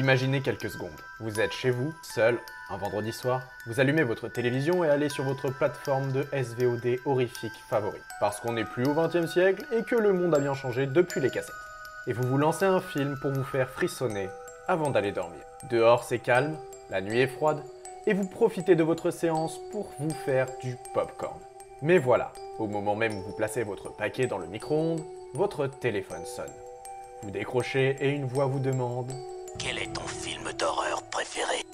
Imaginez quelques secondes. Vous êtes chez vous, seul, un vendredi soir. Vous allumez votre télévision et allez sur votre plateforme de SVOD horrifique favori. Parce qu'on n'est plus au XXe siècle et que le monde a bien changé depuis les cassettes. Et vous vous lancez un film pour vous faire frissonner avant d'aller dormir. Dehors c'est calme, la nuit est froide, et vous profitez de votre séance pour vous faire du popcorn. Mais voilà, au moment même où vous placez votre paquet dans le micro-ondes, votre téléphone sonne. Vous décrochez et une voix vous demande Quel est ton film d'horreur préféré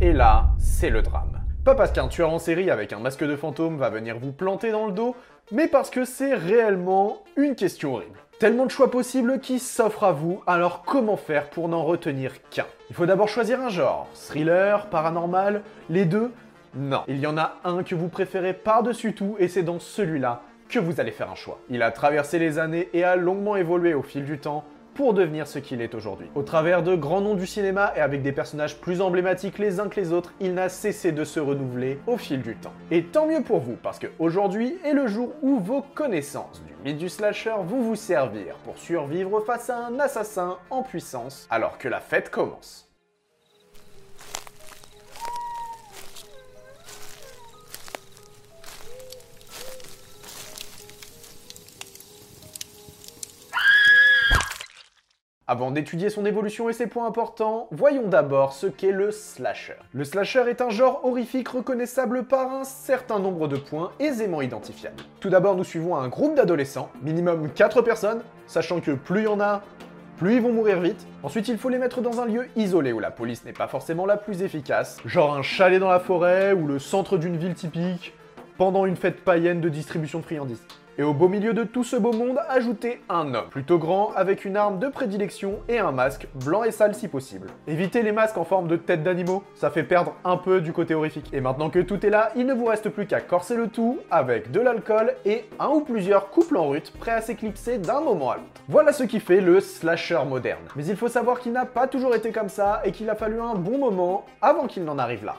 Et là, c'est le drame. Pas parce qu'un tueur en série avec un masque de fantôme va venir vous planter dans le dos, mais parce que c'est réellement une question horrible. Tellement de choix possibles qui s'offrent à vous, alors comment faire pour n'en retenir qu'un? Il faut d'abord choisir un genre. Thriller, paranormal, les deux? Non. Il y en a un que vous préférez par-dessus tout et c'est dans celui-là que vous allez faire un choix. Il a traversé les années et a longuement évolué au fil du temps pour devenir ce qu'il est aujourd'hui. Au travers de grands noms du cinéma et avec des personnages plus emblématiques les uns que les autres, il n'a cessé de se renouveler au fil du temps. Et tant mieux pour vous, parce que aujourd'hui est le jour où vos connaissances du mythe du slasher vont vous servir pour survivre face à un assassin en puissance alors que la fête commence. Avant d'étudier son évolution et ses points importants, voyons d'abord ce qu'est le slasher. Le slasher est un genre horrifique reconnaissable par un certain nombre de points aisément identifiables. Tout d'abord, nous suivons un groupe d'adolescents, minimum 4 personnes, sachant que plus il y en a, plus ils vont mourir vite. Ensuite, il faut les mettre dans un lieu isolé où la police n'est pas forcément la plus efficace, genre un chalet dans la forêt ou le centre d'une ville typique, pendant une fête païenne de distribution de friandises. Et au beau milieu de tout ce beau monde, ajoutez un homme, plutôt grand, avec une arme de prédilection et un masque, blanc et sale si possible. Évitez les masques en forme de tête d'animaux, ça fait perdre un peu du côté horrifique. Et maintenant que tout est là, il ne vous reste plus qu'à corser le tout avec de l'alcool et un ou plusieurs couples en rut prêts à s'éclipser d'un moment à l'autre. Voilà ce qui fait le slasher moderne. Mais il faut savoir qu'il n'a pas toujours été comme ça et qu'il a fallu un bon moment avant qu'il n'en arrive là.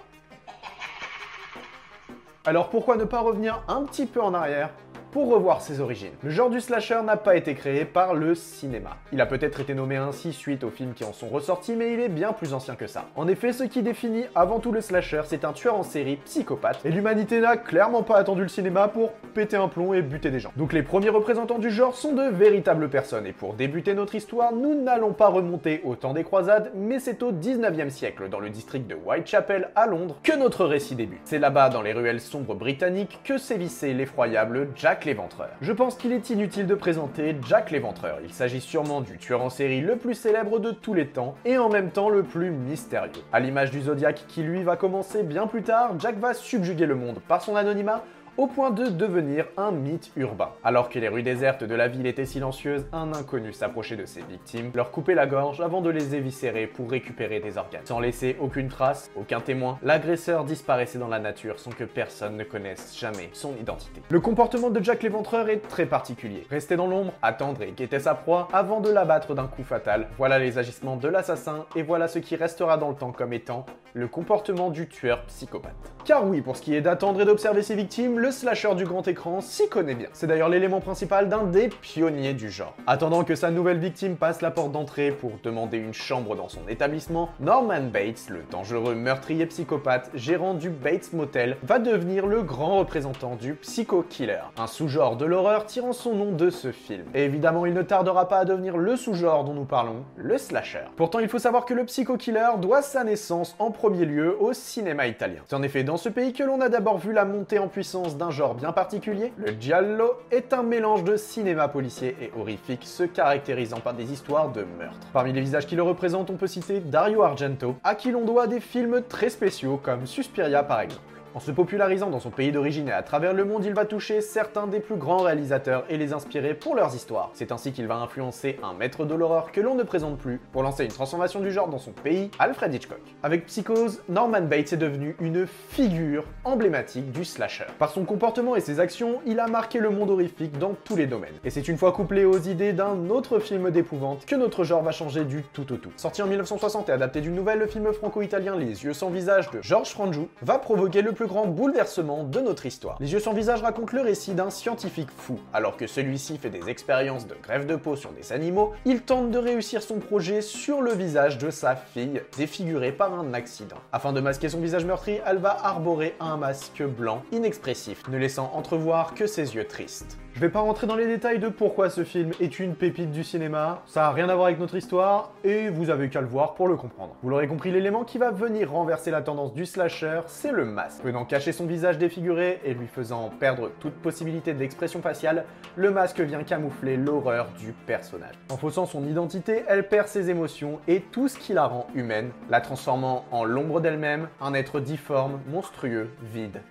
Alors pourquoi ne pas revenir un petit peu en arrière pour revoir ses origines. Le genre du slasher n'a pas été créé par le cinéma. Il a peut-être été nommé ainsi suite aux films qui en sont ressortis, mais il est bien plus ancien que ça. En effet, ce qui définit avant tout le slasher, c'est un tueur en série psychopathe, et l'humanité n'a clairement pas attendu le cinéma pour péter un plomb et buter des gens. Donc les premiers représentants du genre sont de véritables personnes, et pour débuter notre histoire, nous n'allons pas remonter au temps des croisades, mais c'est au 19e siècle, dans le district de Whitechapel à Londres, que notre récit débute. C'est là-bas, dans les ruelles sombres britanniques, que sévissait l'effroyable Jack l'Éventreur. Je pense qu'il est inutile de présenter Jack l'Éventreur. Il s'agit sûrement du tueur en série le plus célèbre de tous les temps et en même temps le plus mystérieux. À l'image du Zodiac qui lui va commencer bien plus tard, Jack va subjuguer le monde par son anonymat au point de devenir un mythe urbain. Alors que les rues désertes de la ville étaient silencieuses, un inconnu s'approchait de ses victimes, leur coupait la gorge avant de les éviscérer pour récupérer des organes. Sans laisser aucune trace, aucun témoin, l'agresseur disparaissait dans la nature sans que personne ne connaisse jamais son identité. Le comportement de Jack l'Éventreur est très particulier. Rester dans l'ombre, attendre et guetter sa proie avant de l'abattre d'un coup fatal, voilà les agissements de l'assassin et voilà ce qui restera dans le temps comme étant le comportement du tueur psychopathe. Car oui, pour ce qui est d'attendre et d'observer ses victimes, slasher du grand écran s'y connaît bien. C'est d'ailleurs l'élément principal d'un des pionniers du genre. Attendant que sa nouvelle victime passe la porte d'entrée pour demander une chambre dans son établissement, Norman Bates, le dangereux meurtrier psychopathe, gérant du Bates Motel, va devenir le grand représentant du psycho-killer, un sous-genre de l'horreur tirant son nom de ce film. Et évidemment, il ne tardera pas à devenir le sous-genre dont nous parlons, le slasher. Pourtant, il faut savoir que le psycho-killer doit sa naissance en premier lieu au cinéma italien. C'est en effet dans ce pays que l'on a d'abord vu la montée en puissance d'un genre bien particulier. Le giallo est un mélange de cinéma policier et horrifique se caractérisant par des histoires de meurtre. Parmi les visages qui le représentent, on peut citer Dario Argento, à qui l'on doit des films très spéciaux comme Suspiria par exemple. En se popularisant dans son pays d'origine et à travers le monde, il va toucher certains des plus grands réalisateurs et les inspirer pour leurs histoires. C'est ainsi qu'il va influencer un maître de l'horreur que l'on ne présente plus pour lancer une transformation du genre dans son pays, Alfred Hitchcock. Avec Psychose, Norman Bates est devenu une figure emblématique du slasher. Par son comportement et ses actions, il a marqué le monde horrifique dans tous les domaines. Et c'est une fois couplé aux idées d'un autre film d'épouvante que notre genre va changer du tout au tout. Sorti en 1960 et adapté d'une nouvelle, le film franco-italien Les yeux sans visage de Georges Franju va provoquer le plus grand bouleversement de notre histoire. Les yeux sans visage raconte le récit d'un scientifique fou. Alors que celui-ci fait des expériences de grève de peau sur des animaux, il tente de réussir son projet sur le visage de sa fille, défigurée par un accident. Afin de masquer son visage meurtri, elle va arborer un masque blanc inexpressif, ne laissant entrevoir que ses yeux tristes. Je vais pas rentrer dans les détails de pourquoi ce film est une pépite du cinéma, ça a rien à voir avec notre histoire, et vous avez qu'à le voir pour le comprendre. Vous l'aurez compris, l'élément qui va venir renverser la tendance du slasher, c'est le masque. Venant cacher son visage défiguré et lui faisant perdre toute possibilité d'expression faciale, le masque vient camoufler l'horreur du personnage. En faussant son identité, elle perd ses émotions et tout ce qui la rend humaine, la transformant en l'ombre d'elle-même, un être difforme, monstrueux, vide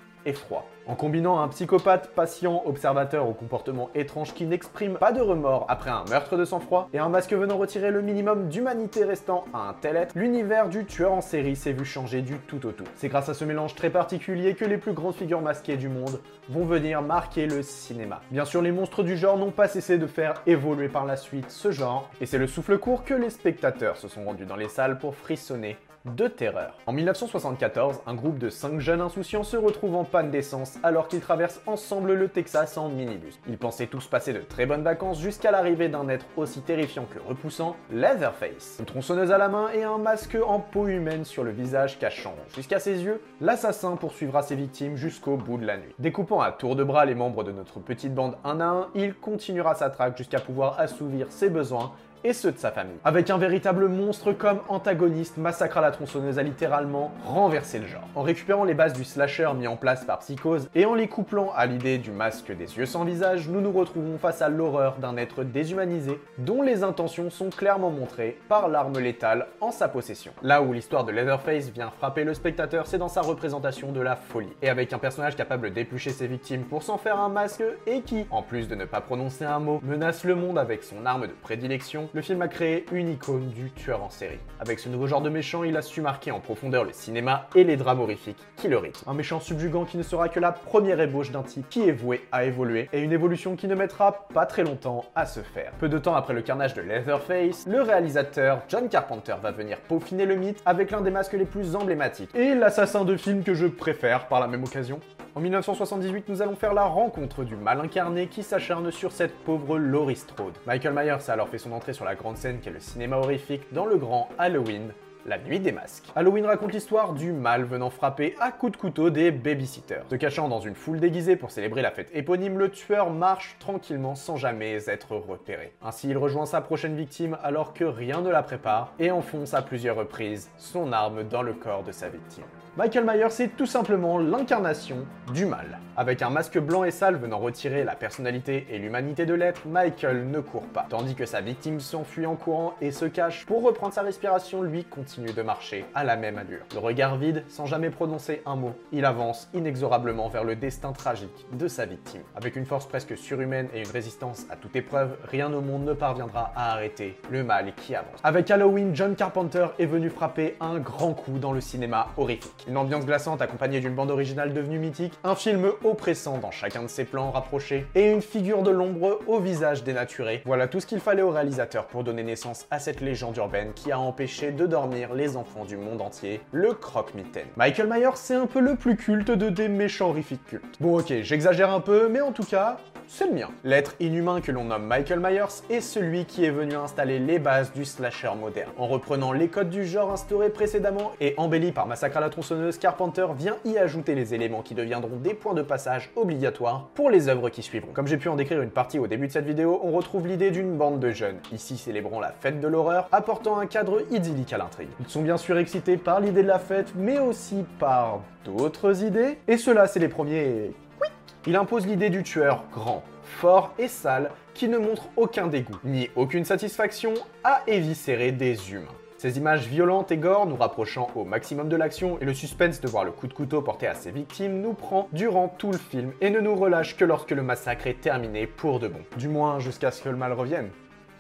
En combinant un psychopathe patient observateur au comportement étrange qui n'exprime pas de remords après un meurtre de sang-froid et un masque venant retirer le minimum d'humanité restant à un tel être, l'univers du tueur en série s'est vu changer du tout au tout. C'est grâce à ce mélange très particulier que les plus grandes figures masquées du monde vont venir marquer le cinéma. Bien sûr, les monstres du genre n'ont pas cessé de faire évoluer par la suite ce genre, et c'est le souffle court que les spectateurs se sont rendus dans les salles pour frissonner de terreur. En 1974, un groupe de 5 jeunes insouciants se retrouve en panne d'essence alors qu'ils traversent ensemble le Texas en minibus. Ils pensaient tous passer de très bonnes vacances jusqu'à l'arrivée d'un être aussi terrifiant que repoussant, Leatherface. Une tronçonneuse à la main et un masque en peau humaine sur le visage cachant jusqu'à ses yeux, l'assassin poursuivra ses victimes jusqu'au bout de la nuit. Découpant à tour de bras les membres de notre petite bande un à un, il continuera sa traque jusqu'à pouvoir assouvir ses besoins et ceux de sa famille. Avec un véritable monstre comme antagoniste, Massacre à la tronçonneuse a littéralement renversé le genre. En récupérant les bases du slasher mis en place par Psychose et en les couplant à l'idée du masque des yeux sans visage, nous nous retrouvons face à l'horreur d'un être déshumanisé dont les intentions sont clairement montrées par l'arme létale en sa possession. Là où l'histoire de Leatherface vient frapper le spectateur, c'est dans sa représentation de la folie. Et avec un personnage capable d'éplucher ses victimes pour s'en faire un masque et qui, en plus de ne pas prononcer un mot, menace le monde avec son arme de prédilection, le film a créé une icône du tueur en série. Avec ce nouveau genre de méchant, il a su marquer en profondeur le cinéma et les drames horrifiques qui le rythment. Un méchant subjugant qui ne sera que la première ébauche d'un type qui est voué à évoluer, et une évolution qui ne mettra pas très longtemps à se faire. Peu de temps après le carnage de Leatherface, le réalisateur John Carpenter va venir peaufiner le mythe avec l'un des masques les plus emblématiques, et l'assassin de film que je préfère par la même occasion. En 1978, nous allons faire la rencontre du mal incarné qui s'acharne sur cette pauvre Laurie Strode. Michael Myers a alors fait son entrée sur la grande scène qu'est le cinéma horrifique dans le grand Halloween, la nuit des masques. Halloween raconte l'histoire du mal venant frapper à coups de couteau des babysitters. Se cachant dans une foule déguisée pour célébrer la fête éponyme, le tueur marche tranquillement sans jamais être repéré. Ainsi, il rejoint sa prochaine victime alors que rien ne la prépare et enfonce à plusieurs reprises son arme dans le corps de sa victime. Michael Myers est tout simplement l'incarnation du mal. Avec un masque blanc et sale venant retirer la personnalité et l'humanité de l'être, Michael ne court pas, tandis que sa victime s'enfuit en courant et se cache pour reprendre sa respiration, lui continue de marcher à la même allure. Le regard vide, sans jamais prononcer un mot, il avance inexorablement vers le destin tragique de sa victime. Avec une force presque surhumaine et une résistance à toute épreuve, rien au monde ne parviendra à arrêter le mal qui avance. Avec Halloween, John Carpenter est venu frapper un grand coup dans le cinéma horrifique. Une ambiance glaçante accompagnée d'une bande originale devenue mythique, un film oppressant dans chacun de ses plans rapprochés, et une figure de l'ombre au visage dénaturé. Voilà tout ce qu'il fallait au réalisateur pour donner naissance à cette légende urbaine qui a empêché de dormir les enfants du monde entier, le croque-mitaine. Michael Myers, c'est un peu le plus culte de des méchants cultes. Bon ok, j'exagère un peu, mais en tout cas, c'est le mien. L'être inhumain que l'on nomme Michael Myers est celui qui est venu installer les bases du slasher moderne. En reprenant les codes du genre instaurés précédemment et embellis par Massacre à la tronçonneuse, Carpenter vient y ajouter les éléments qui deviendront des points de passage obligatoires pour les œuvres qui suivront. Comme j'ai pu en décrire une partie au début de cette vidéo, on retrouve l'idée d'une bande de jeunes, ici célébrant la fête de l'horreur, apportant un cadre idyllique à l'intrigue. Ils sont bien sûr excités par l'idée de la fête, mais aussi par d'autres idées, et ceux-là c'est les premiers il impose l'idée du tueur grand, fort et sale qui ne montre aucun dégoût, ni aucune satisfaction à éviscérer des humains. Ces images violentes et gore nous rapprochant au maximum de l'action et le suspense de voir le coup de couteau porté à ses victimes nous prend durant tout le film et ne nous relâche que lorsque le massacre est terminé pour de bon. Du moins jusqu'à ce que le mal revienne.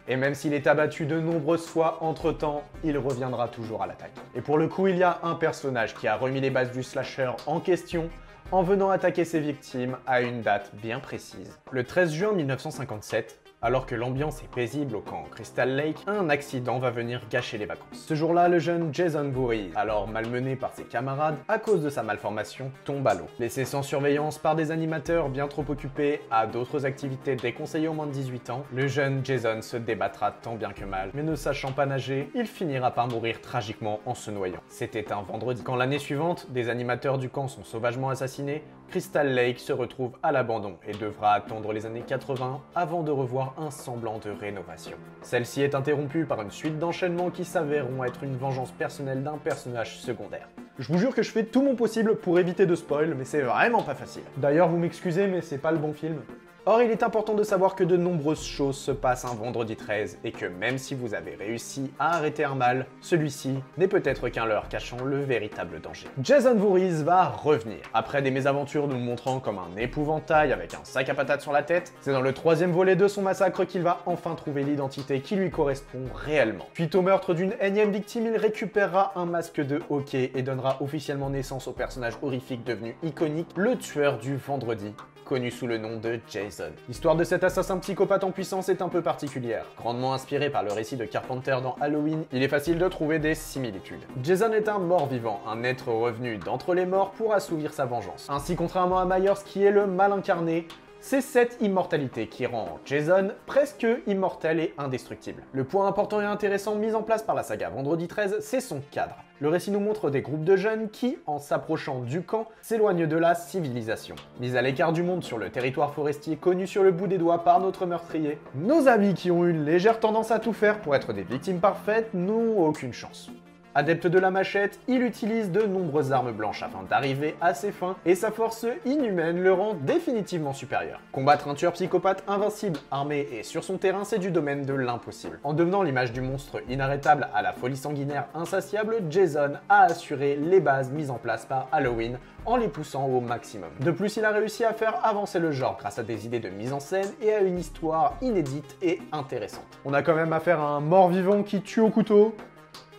Et même s'il est abattu de nombreuses fois entre-temps, il reviendra toujours à l'attaque. Et pour le coup, il y a un personnage qui a remis les bases du slasher en question en venant attaquer ses victimes à une date bien précise. Le 13 juin 1957, alors que l'ambiance est paisible au camp Crystal Lake, un accident va venir gâcher les vacances. Ce jour-là, le jeune Jason Voorhees, alors malmené par ses camarades à cause de sa malformation, tombe à l'eau. Laissé sans surveillance par des animateurs bien trop occupés à d'autres activités déconseillées aux moins de 18 ans, le jeune Jason se débattra tant bien que mal, mais ne sachant pas nager, il finira par mourir tragiquement en se noyant. C'était un vendredi. Quand l'année suivante, des animateurs du camp sont sauvagement assassinés, Crystal Lake se retrouve à l'abandon et devra attendre les années 80 avant de revoir un semblant de rénovation. Celle-ci est interrompue par une suite d'enchaînements qui s'avéreront être une vengeance personnelle d'un personnage secondaire. Je vous jure que je fais tout mon possible pour éviter de spoil, mais c'est vraiment pas facile. D'ailleurs, vous m'excusez, mais c'est pas le bon film. Or, il est important de savoir que de nombreuses choses se passent un vendredi 13 et que même si vous avez réussi à arrêter un mal, celui-ci n'est peut-être qu'un leurre cachant le véritable danger. Jason Voorhees va revenir. Après des mésaventures nous montrant comme un épouvantail avec un sac à patates sur la tête, c'est dans le troisième volet de son massacre qu'il va enfin trouver l'identité qui lui correspond réellement. Suite au meurtre d'une énième victime, il récupérera un masque de hockey et donnera officiellement naissance au personnage horrifique devenu iconique, le tueur du vendredi, connu sous le nom de Jason. L'histoire de cet assassin psychopathe en puissance est un peu particulière. Grandement inspiré par le récit de Carpenter dans Halloween, il est facile de trouver des similitudes. Jason est un mort-vivant, un être revenu d'entre les morts pour assouvir sa vengeance. Ainsi, contrairement à Myers qui est le mal incarné, c'est cette immortalité qui rend Jason presque immortel et indestructible. Le point important et intéressant mis en place par la saga Vendredi 13, c'est son cadre. Le récit nous montre des groupes de jeunes qui, en s'approchant du camp, s'éloignent de la civilisation. Mis à l'écart du monde sur le territoire forestier connu sur le bout des doigts par notre meurtrier, nos amis qui ont une légère tendance à tout faire pour être des victimes parfaites n'ont aucune chance. Adepte de la machette, il utilise de nombreuses armes blanches afin d'arriver à ses fins et sa force inhumaine le rend définitivement supérieur. Combattre un tueur psychopathe invincible, armé et sur son terrain, c'est du domaine de l'impossible. En devenant l'image du monstre inarrêtable à la folie sanguinaire insatiable, Jason a assuré les bases mises en place par Halloween en les poussant au maximum. De plus, il a réussi à faire avancer le genre grâce à des idées de mise en scène et à une histoire inédite et intéressante. On a quand même affaire à un mort-vivant qui tue au couteau,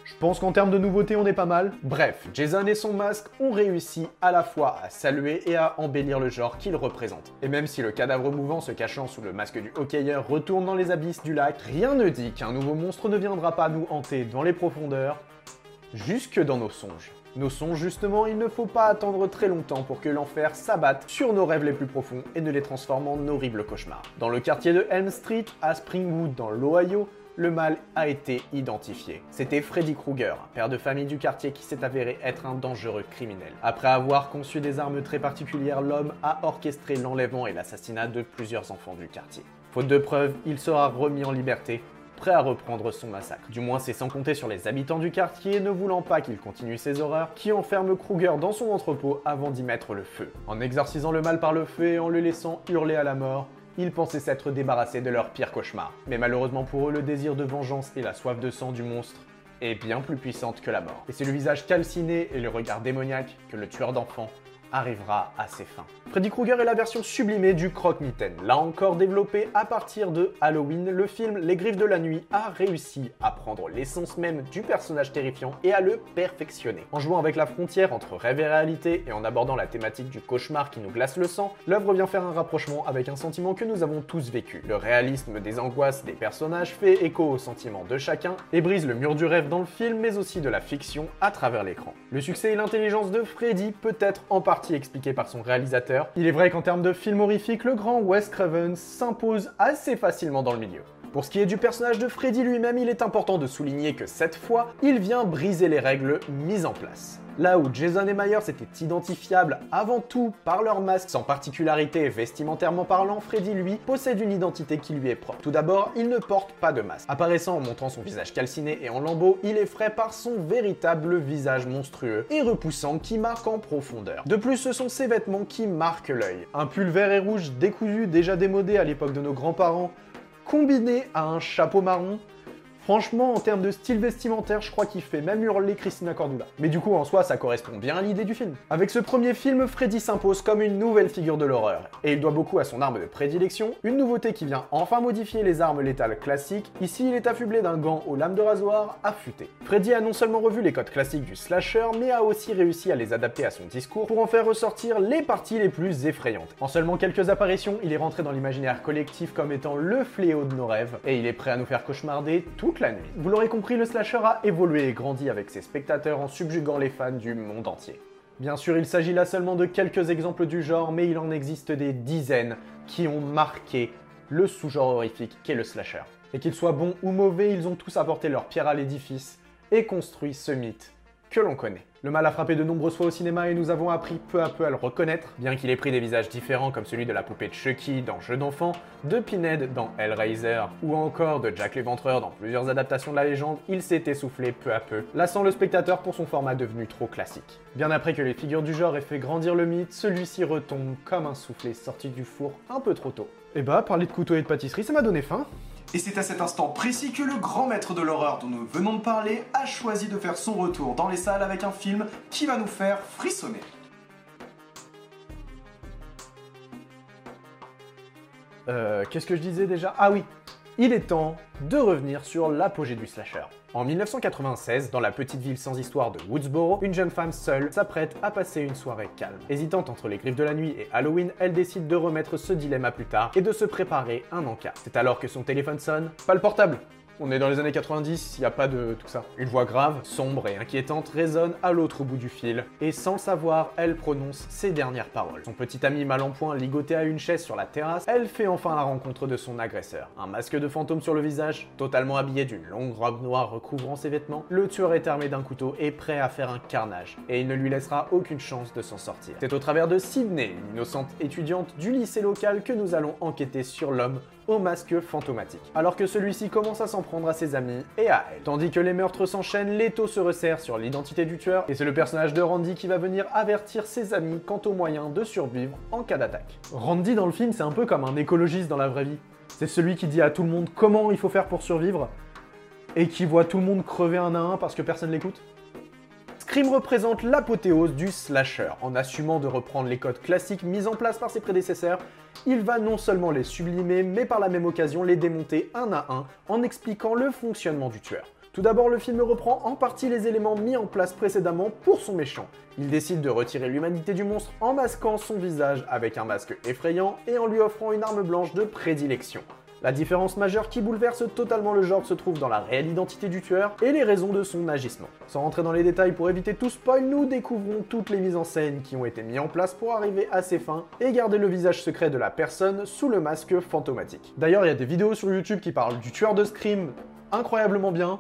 je pense qu'en termes de nouveautés, on est pas mal. Bref, Jason et son masque ont réussi à la fois à saluer et à embellir le genre qu'il représente. Et même si le cadavre mouvant se cachant sous le masque du hockeyeur retourne dans les abysses du lac, rien ne dit qu'un nouveau monstre ne viendra pas nous hanter dans les profondeurs, jusque dans nos songes. Nos songes, justement, il ne faut pas attendre très longtemps pour que l'enfer s'abatte sur nos rêves les plus profonds et ne les transforme en horribles cauchemars. Dans le quartier de Elm Street, à Springwood, dans l'Ohio, le mal a été identifié. C'était Freddy Krueger, père de famille du quartier qui s'est avéré être un dangereux criminel. Après avoir conçu des armes très particulières, l'homme a orchestré l'enlèvement et l'assassinat de plusieurs enfants du quartier. Faute de preuves, il sera remis en liberté prêt à reprendre son massacre. Du moins, c'est sans compter sur les habitants du quartier ne voulant pas qu'il continue ses horreurs, qui enferment Kruger dans son entrepôt avant d'y mettre le feu. En exorcisant le mal par le feu et en le laissant hurler à la mort, ils pensaient s'être débarrassés de leur pire cauchemar. Mais malheureusement pour eux, le désir de vengeance et la soif de sang du monstre est bien plus puissante que la mort. Et c'est le visage calciné et le regard démoniaque que le tueur d'enfants arrivera à ses fins. Freddy Krueger est la version sublimée du croque-mitaine. Là encore développé à partir de Halloween, le film Les Griffes de la Nuit a réussi à prendre l'essence même du personnage terrifiant et à le perfectionner. En jouant avec la frontière entre rêve et réalité et en abordant la thématique du cauchemar qui nous glace le sang, l'œuvre vient faire un rapprochement avec un sentiment que nous avons tous vécu. Le réalisme des angoisses des personnages fait écho aux sentiments de chacun et brise le mur du rêve dans le film mais aussi de la fiction à travers l'écran. Le succès et l'intelligence de Freddy peut être en partie expliqué par son réalisateur. Il est vrai qu'en termes de film horrifique, le grand Wes Craven s'impose assez facilement dans le milieu. Pour ce qui est du personnage de Freddy lui-même, il est important de souligner que cette fois, il vient briser les règles mises en place. Là où Jason et Myers étaient identifiables avant tout par leur masque sans particularité vestimentairement parlant, Freddy lui possède une identité qui lui est propre. Tout d'abord, il ne porte pas de masque. Apparaissant en montrant son visage calciné et en lambeaux, il est frais par son véritable visage monstrueux et repoussant qui marque en profondeur. De plus, ce sont ses vêtements qui marquent l'œil. Un pull vert et rouge décousu déjà démodé à l'époque de nos grands-parents, combiné à un chapeau marron, Franchement, en termes de style vestimentaire, je crois qu'il fait même hurler Christina Cordula. Mais du coup, en soi, ça correspond bien à l'idée du film. Avec ce premier film, Freddy s'impose comme une nouvelle figure de l'horreur, et il doit beaucoup à son arme de prédilection, une nouveauté qui vient enfin modifier les armes létales classiques. Ici, il est affublé d'un gant aux lames de rasoir affûté. Freddy a non seulement revu les codes classiques du slasher, mais a aussi réussi à les adapter à son discours pour en faire ressortir les parties les plus effrayantes. En seulement quelques apparitions, il est rentré dans l'imaginaire collectif comme étant le fléau de nos rêves, et il est prêt à nous faire cauchemarder toute la nuit. Vous l'aurez compris, le slasher a évolué et grandi avec ses spectateurs en subjuguant les fans du monde entier. Bien sûr, il s'agit là seulement de quelques exemples du genre, mais il en existe des dizaines qui ont marqué le sous-genre horrifique qu'est le slasher. Et qu'ils soient bons ou mauvais, ils ont tous apporté leur pierre à l'édifice et construit ce mythe que l'on connaît. Le mal a frappé de nombreuses fois au cinéma et nous avons appris peu à peu à le reconnaître, bien qu'il ait pris des visages différents comme celui de la poupée de Chucky dans Jeux d'enfant, de Pinhead dans Hellraiser, ou encore de Jack l'Éventreur dans plusieurs adaptations de la légende, il s'est essoufflé peu à peu, lassant le spectateur pour son format devenu trop classique. Bien après que les figures du genre aient fait grandir le mythe, celui-ci retombe comme un soufflé sorti du four un peu trop tôt. Et bah, parler de couteau et de pâtisserie, ça m'a donné faim. Et c'est à cet instant précis que le grand maître de l'horreur dont nous venons de parler a choisi de faire son retour dans les salles avec un film qui va nous faire frissonner. Euh, qu'est-ce que je disais déjà? Ah oui, il est temps de revenir sur l'apogée du slasher. En 1996, dans la petite ville sans histoire de Woodsboro, une jeune femme seule s'apprête à passer une soirée calme. Hésitante entre les griffes de la nuit et Halloween, elle décide de remettre ce dilemme à plus tard et de se préparer un encas. C'est alors que son téléphone sonne. Pas le portable on est dans les années 90, il n'y a pas de tout ça. Une voix grave, sombre et inquiétante résonne à l'autre bout du fil, et sans le savoir, elle prononce ses dernières paroles. Son petit ami mal en point ligoté à une chaise sur la terrasse, elle fait enfin la rencontre de son agresseur. Un masque de fantôme sur le visage, totalement habillé d'une longue robe noire recouvrant ses vêtements, le tueur est armé d'un couteau et prêt à faire un carnage, et il ne lui laissera aucune chance de s'en sortir. C'est au travers de Sydney, une innocente étudiante du lycée local, que nous allons enquêter sur l'homme au masque fantomatique. Alors que celui-ci commence à s'en prendre à ses amis et à elle. Tandis que les meurtres s'enchaînent, l'étau se resserre sur l'identité du tueur et c'est le personnage de Randy qui va venir avertir ses amis quant aux moyens de survivre en cas d'attaque. Randy dans le film, c'est un peu comme un écologiste dans la vraie vie. C'est celui qui dit à tout le monde comment il faut faire pour survivre et qui voit tout le monde crever un à un parce que personne l'écoute. Scream représente l'apothéose du slasher. En assumant de reprendre les codes classiques mis en place par ses prédécesseurs, il va non seulement les sublimer, mais par la même occasion les démonter un à un en expliquant le fonctionnement du tueur. Tout d'abord, le film reprend en partie les éléments mis en place précédemment pour son méchant. Il décide de retirer l'humanité du monstre en masquant son visage avec un masque effrayant et en lui offrant une arme blanche de prédilection. La différence majeure qui bouleverse totalement le genre se trouve dans la réelle identité du tueur et les raisons de son agissement. Sans rentrer dans les détails pour éviter tout spoil, nous découvrons toutes les mises en scène qui ont été mises en place pour arriver à ses fins et garder le visage secret de la personne sous le masque fantomatique. D'ailleurs, il y a des vidéos sur YouTube qui parlent du tueur de Scream incroyablement bien,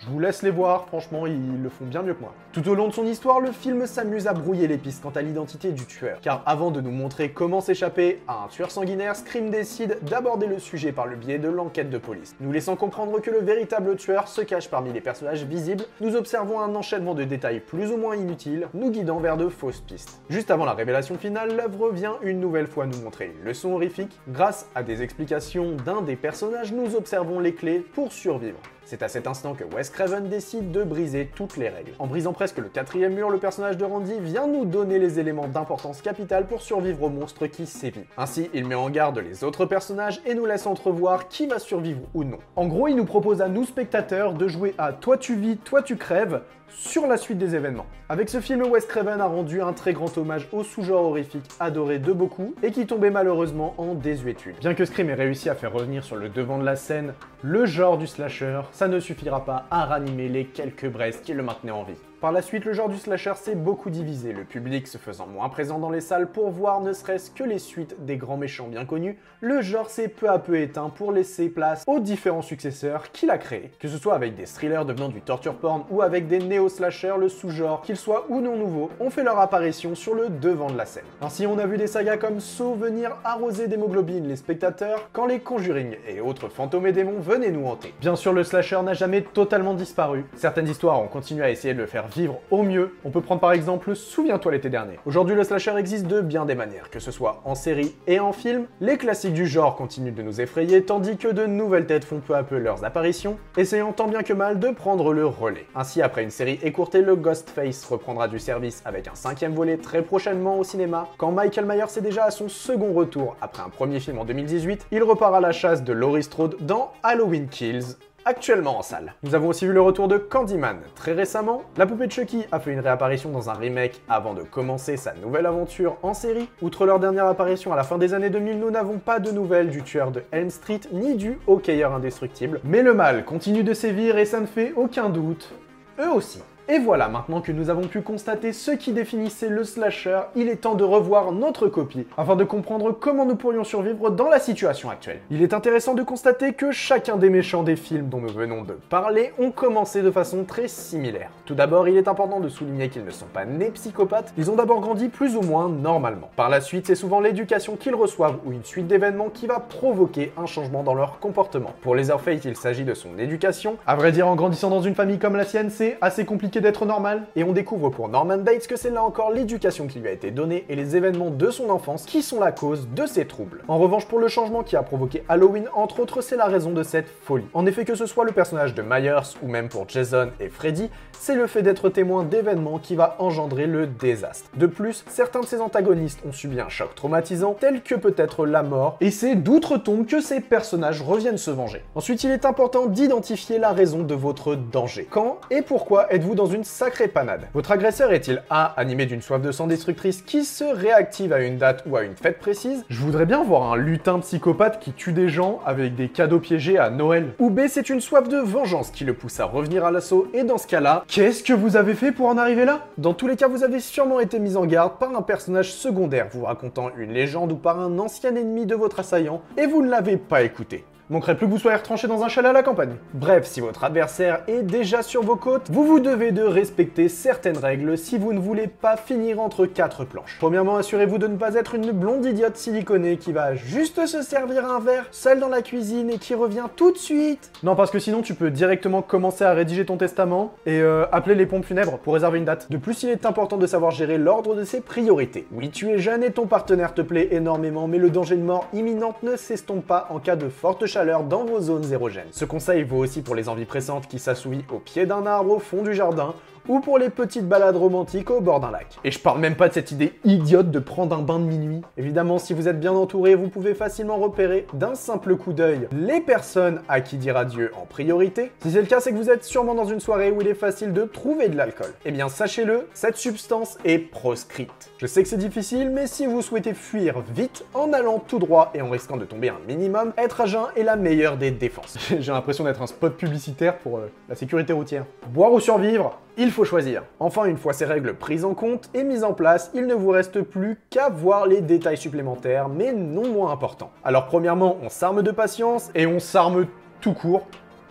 je vous laisse les voir, franchement, ils le font bien mieux que moi. Tout au long de son histoire, le film s'amuse à brouiller les pistes quant à l'identité du tueur. Car avant de nous montrer comment s'échapper à un tueur sanguinaire, Scream décide d'aborder le sujet par le biais de l'enquête de police. Nous laissant comprendre que le véritable tueur se cache parmi les personnages visibles, nous observons un enchaînement de détails plus ou moins inutiles, nous guidant vers de fausses pistes. Juste avant la révélation finale, l'œuvre vient une nouvelle fois nous montrer une leçon horrifique. Grâce à des explications d'un des personnages, nous observons les clés pour survivre. C'est à cet instant que Wes Craven décide de briser toutes les règles. En brisant presque le quatrième mur, le personnage de Randy vient nous donner les éléments d'importance capitale pour survivre au monstre qui sévit. Ainsi, il met en garde les autres personnages et nous laisse entrevoir qui va survivre ou non. En gros, il nous propose à nous spectateurs de jouer à toi tu vis, toi tu crèves sur la suite des événements. Avec ce film, Wes Craven a rendu un très grand hommage au sous-genre horrifique adoré de beaucoup et qui tombait malheureusement en désuétude. Bien que Scream ait réussi à faire revenir sur le devant de la scène le genre du slasher, ça ne suffira pas à ranimer les quelques braises qui le maintenaient en vie. Par la suite, le genre du slasher s'est beaucoup divisé, le public se faisant moins présent dans les salles pour voir ne serait-ce que les suites des grands méchants bien connus, le genre s'est peu à peu éteint pour laisser place aux différents successeurs qu'il a créés. Que ce soit avec des thrillers devenant du torture porn ou avec des néo-slashers, le sous-genre, qu'ils soient ou non nouveaux, ont fait leur apparition sur le devant de la scène. Ainsi, on a vu des sagas comme Saw venir arroser d'hémoglobine les spectateurs quand les Conjuring et autres fantômes et démons venaient nous hanter. Bien sûr, le slasher n'a jamais totalement disparu. Certaines histoires ont continué à essayer de le faire vivre au mieux, on peut prendre par exemple Souviens-toi l'été dernier. Aujourd'hui, le slasher existe de bien des manières, que ce soit en série et en film. Les classiques du genre continuent de nous effrayer, tandis que de nouvelles têtes font peu à peu leurs apparitions, essayant tant bien que mal de prendre le relais. Ainsi, après une série écourtée, le Ghostface reprendra du service avec un cinquième volet très prochainement au cinéma. Quand Michael Myers est déjà à son second retour après un premier film en 2018, il repart à la chasse de Laurie Strode dans Halloween Kills, actuellement en salle. Nous avons aussi vu le retour de Candyman très récemment. La poupée de Chucky a fait une réapparition dans un remake avant de commencer sa nouvelle aventure en série. Outre leur dernière apparition à la fin des années 2000, nous n'avons pas de nouvelles du tueur de Elm Street ni du hockeyeur indestructible. Mais le mal continue de sévir et ça ne fait aucun doute. Eux aussi. Et voilà, maintenant que nous avons pu constater ce qui définissait le slasher, il est temps de revoir notre copie, afin de comprendre comment nous pourrions survivre dans la situation actuelle. Il est intéressant de constater que chacun des méchants des films dont nous venons de parler ont commencé de façon très similaire. Tout d'abord, il est important de souligner qu'ils ne sont pas nés psychopathes, ils ont d'abord grandi plus ou moins normalement. Par la suite, c'est souvent l'éducation qu'ils reçoivent ou une suite d'événements qui va provoquer un changement dans leur comportement. Pour les Leatherface, il s'agit de son éducation. À vrai dire, en grandissant dans une famille comme la sienne, c'est assez compliqué d'être normal, et on découvre pour Norman Bates que c'est là encore l'éducation qui lui a été donnée et les événements de son enfance qui sont la cause de ses troubles. En revanche, pour le changement qui a provoqué Halloween, entre autres, c'est la raison de cette folie. En effet, que ce soit le personnage de Myers ou même pour Jason et Freddy, c'est le fait d'être témoin d'événements qui va engendrer le désastre. De plus, certains de ses antagonistes ont subi un choc traumatisant, tel que peut-être la mort, et c'est d'outre-tombe que ces personnages reviennent se venger. Ensuite, il est important d'identifier la raison de votre danger. Quand et pourquoi êtes-vous dans une sacrée panade Votre agresseur est-il A, animé d'une soif de sang destructrice qui se réactive à une date ou à une fête précise? Je voudrais bien voir un lutin psychopathe qui tue des gens avec des cadeaux piégés à Noël. Ou B, c'est une soif de vengeance qui le pousse à revenir à l'assaut, et dans ce cas-là, qu'est-ce que vous avez fait pour en arriver là? Dans tous les cas, vous avez sûrement été mis en garde par un personnage secondaire vous racontant une légende ou par un ancien ennemi de votre assaillant, et vous ne l'avez pas écouté. Manquerait plus que vous soyez retranché dans un chalet à la campagne. Bref, si votre adversaire est déjà sur vos côtes, vous vous devez de respecter certaines règles si vous ne voulez pas finir entre quatre planches. Premièrement, assurez-vous de ne pas être une blonde idiote siliconée qui va juste se servir un verre seule dans la cuisine et qui revient tout de suite. Non, parce que sinon tu peux directement commencer à rédiger ton testament et euh, appeler les pompes funèbres pour réserver une date. De plus, il est important de savoir gérer l'ordre de ses priorités. Oui, tu es jeune et ton partenaire te plaît énormément, mais le danger de mort imminente ne s'estompe pas en cas de forte chaleur dans vos zones érogènes. Ce conseil vaut aussi pour les envies pressantes qui s'assouvient au pied d'un arbre au fond du jardin ou pour les petites balades romantiques au bord d'un lac. Et je parle même pas de cette idée idiote de prendre un bain de minuit. Évidemment, si vous êtes bien entouré, vous pouvez facilement repérer d'un simple coup d'œil les personnes à qui dire adieu en priorité. Si c'est le cas, c'est que vous êtes sûrement dans une soirée où il est facile de trouver de l'alcool. Eh bien, sachez-le, cette substance est proscrite. Je sais que c'est difficile, mais si vous souhaitez fuir vite en allant tout droit et en risquant de tomber un minimum, être à jeun est la meilleure des défenses. J'ai l'impression d'être un spot publicitaire pour euh, la sécurité routière. Boire ou survivre, il faut choisir. Enfin, une fois ces règles prises en compte et mises en place, il ne vous reste plus qu'à voir les détails supplémentaires, mais non moins importants. Alors premièrement, on s'arme de patience et on s'arme tout court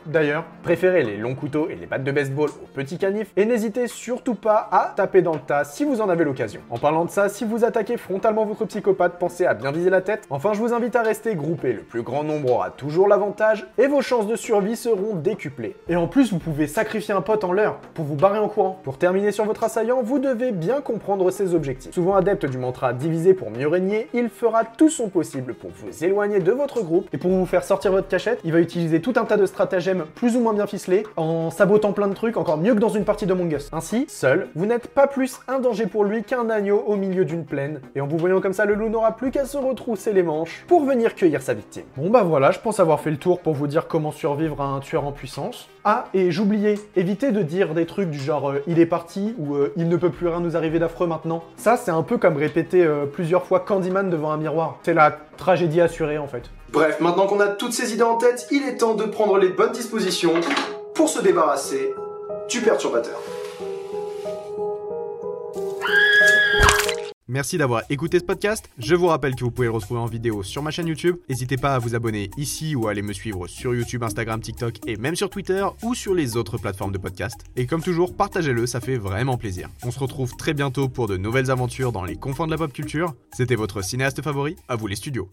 d'ailleurs. Préférez les longs couteaux et les battes de baseball aux petits canifs et n'hésitez surtout pas à taper dans le tas si vous en avez l'occasion. En parlant de ça, si vous attaquez frontalement votre psychopathe, pensez à bien viser la tête. Enfin, je vous invite à rester groupé, le plus grand nombre aura toujours l'avantage et vos chances de survie seront décuplées. Et en plus, vous pouvez sacrifier un pote en l'heure pour vous barrer en courant. Pour terminer sur votre assaillant, vous devez bien comprendre ses objectifs. Souvent adepte du mantra diviser pour mieux régner, il fera tout son possible pour vous éloigner de votre groupe et pour vous faire sortir votre cachette, il va utiliser tout un tas de stratagèmes plus ou moins bien ficelé, en sabotant plein de trucs, encore mieux que dans une partie de Us. Ainsi, seul, vous n'êtes pas plus un danger pour lui qu'un agneau au milieu d'une plaine. Et en vous voyant comme ça, le loup n'aura plus qu'à se retrousser les manches pour venir cueillir sa victime. Bon bah voilà, je pense avoir fait le tour pour vous dire comment survivre à un tueur en puissance. Ah, et j'oubliais, évitez de dire des trucs du genre euh, il est parti ou euh, il ne peut plus rien nous arriver d'affreux maintenant. Ça, c'est un peu comme répéter euh, plusieurs fois Candyman devant un miroir. C'est la tragédie assurée en fait. Bref, maintenant qu'on a toutes ces idées en tête, il est temps de prendre les bonnes dispositions pour se débarrasser du perturbateur. Merci d'avoir écouté ce podcast. Je vous rappelle que vous pouvez le retrouver en vidéo sur ma chaîne YouTube. N'hésitez pas à vous abonner ici ou à aller me suivre sur YouTube, Instagram, TikTok et même sur Twitter ou sur les autres plateformes de podcast. Et comme toujours, partagez-le, ça fait vraiment plaisir. On se retrouve très bientôt pour de nouvelles aventures dans les confins de la pop culture. C'était votre cinéaste favori, à vous les studios.